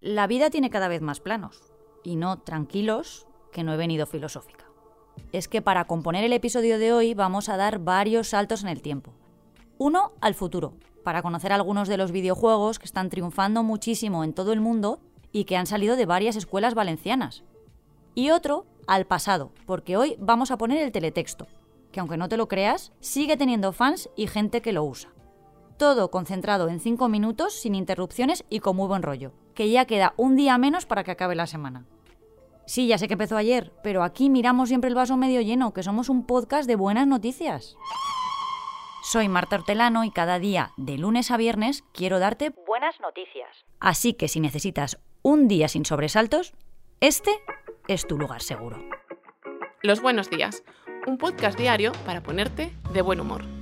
La vida tiene cada vez más planos, y no tranquilos, que no he venido filosófica. Es que para componer el episodio de hoy vamos a dar varios saltos en el tiempo. Uno al futuro, para conocer algunos de los videojuegos que están triunfando muchísimo en todo el mundo y que han salido de varias escuelas valencianas. Y otro al pasado, porque hoy vamos a poner el teletexto, que aunque no te lo creas, sigue teniendo fans y gente que lo usa. Todo concentrado en 5 minutos, sin interrupciones y con muy buen rollo, que ya queda un día menos para que acabe la semana. Sí, ya sé que empezó ayer, pero aquí miramos siempre el vaso medio lleno, que somos un podcast de buenas noticias. Soy Marta Hortelano y cada día, de lunes a viernes, quiero darte buenas noticias. Así que si necesitas un día sin sobresaltos, este es tu lugar seguro. Los buenos días, un podcast diario para ponerte de buen humor.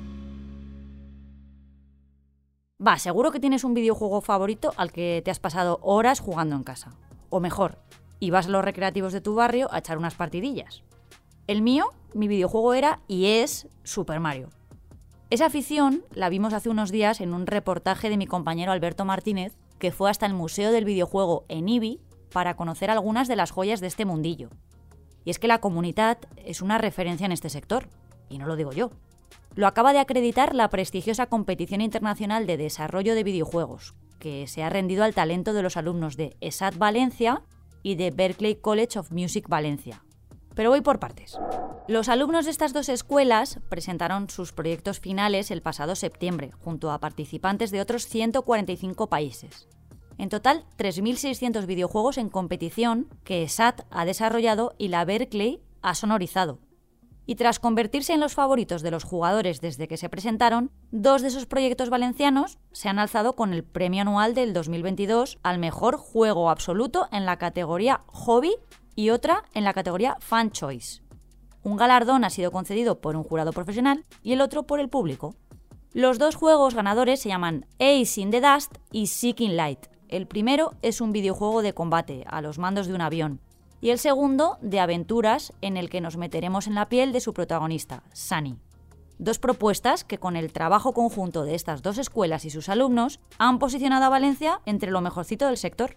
Va, seguro que tienes un videojuego favorito al que te has pasado horas jugando en casa. O mejor, y vas a los recreativos de tu barrio a echar unas partidillas. El mío, mi videojuego era y es Super Mario. Esa afición la vimos hace unos días en un reportaje de mi compañero Alberto Martínez, que fue hasta el Museo del Videojuego en IBI para conocer algunas de las joyas de este mundillo. Y es que la comunidad es una referencia en este sector, y no lo digo yo. Lo acaba de acreditar la prestigiosa competición internacional de desarrollo de videojuegos, que se ha rendido al talento de los alumnos de ESAT Valencia y de Berklee College of Music Valencia. Pero voy por partes. Los alumnos de estas dos escuelas presentaron sus proyectos finales el pasado septiembre, junto a participantes de otros 145 países. En total, 3.600 videojuegos en competición que SAT ha desarrollado y la Berkeley ha sonorizado. Y tras convertirse en los favoritos de los jugadores desde que se presentaron, dos de esos proyectos valencianos se han alzado con el premio anual del 2022 al mejor juego absoluto en la categoría Hobby y otra en la categoría Fan Choice. Un galardón ha sido concedido por un jurado profesional y el otro por el público. Los dos juegos ganadores se llaman Ace in the Dust y Seeking Light. El primero es un videojuego de combate a los mandos de un avión y el segundo de aventuras en el que nos meteremos en la piel de su protagonista, Sunny. Dos propuestas que con el trabajo conjunto de estas dos escuelas y sus alumnos han posicionado a Valencia entre lo mejorcito del sector.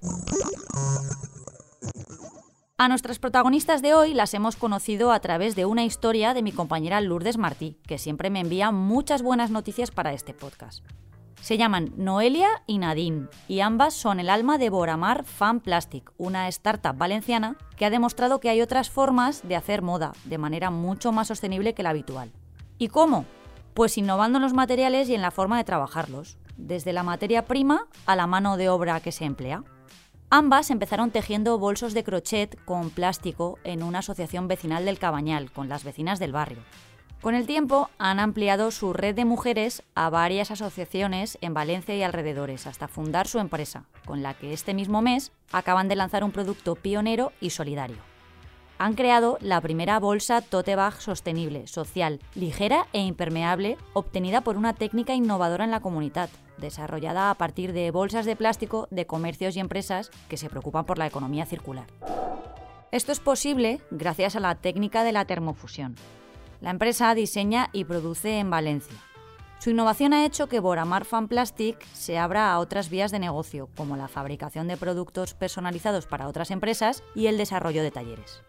A nuestras protagonistas de hoy las hemos conocido a través de una historia de mi compañera Lourdes Martí, que siempre me envía muchas buenas noticias para este podcast. Se llaman Noelia y Nadine, y ambas son el alma de Boramar Fan Plastic, una startup valenciana que ha demostrado que hay otras formas de hacer moda de manera mucho más sostenible que la habitual. ¿Y cómo? Pues innovando en los materiales y en la forma de trabajarlos, desde la materia prima a la mano de obra que se emplea. Ambas empezaron tejiendo bolsos de crochet con plástico en una asociación vecinal del Cabañal, con las vecinas del barrio. Con el tiempo han ampliado su red de mujeres a varias asociaciones en Valencia y alrededores, hasta fundar su empresa, con la que este mismo mes acaban de lanzar un producto pionero y solidario. Han creado la primera bolsa tote bag sostenible, social, ligera e impermeable, obtenida por una técnica innovadora en la comunidad, desarrollada a partir de bolsas de plástico de comercios y empresas que se preocupan por la economía circular. Esto es posible gracias a la técnica de la termofusión. La empresa diseña y produce en Valencia. Su innovación ha hecho que Boramar Fan Plastic se abra a otras vías de negocio, como la fabricación de productos personalizados para otras empresas y el desarrollo de talleres.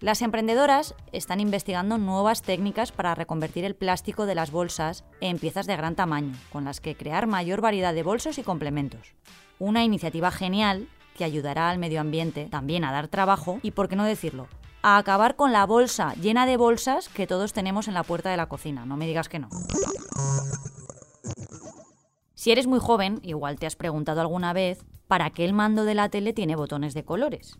Las emprendedoras están investigando nuevas técnicas para reconvertir el plástico de las bolsas en piezas de gran tamaño, con las que crear mayor variedad de bolsos y complementos. Una iniciativa genial que ayudará al medio ambiente también a dar trabajo y, por qué no decirlo, a acabar con la bolsa llena de bolsas que todos tenemos en la puerta de la cocina. No me digas que no. Si eres muy joven, igual te has preguntado alguna vez para qué el mando de la tele tiene botones de colores.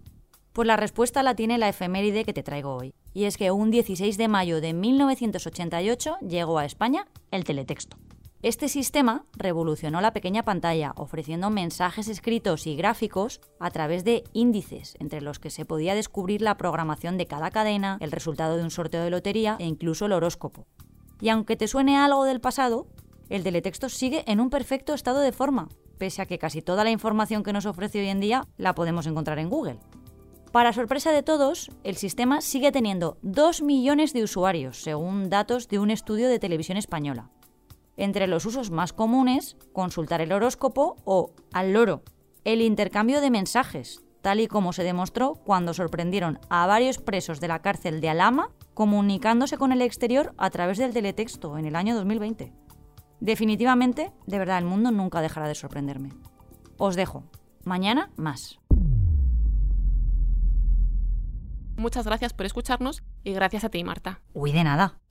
Pues la respuesta la tiene la efeméride que te traigo hoy. Y es que un 16 de mayo de 1988 llegó a España el teletexto. Este sistema revolucionó la pequeña pantalla, ofreciendo mensajes escritos y gráficos a través de índices, entre los que se podía descubrir la programación de cada cadena, el resultado de un sorteo de lotería e incluso el horóscopo. Y aunque te suene algo del pasado, el teletexto sigue en un perfecto estado de forma, pese a que casi toda la información que nos ofrece hoy en día la podemos encontrar en Google. Para sorpresa de todos, el sistema sigue teniendo 2 millones de usuarios, según datos de un estudio de televisión española. Entre los usos más comunes, consultar el horóscopo o al loro, el intercambio de mensajes, tal y como se demostró cuando sorprendieron a varios presos de la cárcel de Alama comunicándose con el exterior a través del teletexto en el año 2020. Definitivamente, de verdad, el mundo nunca dejará de sorprenderme. Os dejo. Mañana más. Muchas gracias por escucharnos y gracias a ti, Marta. Uy, de nada.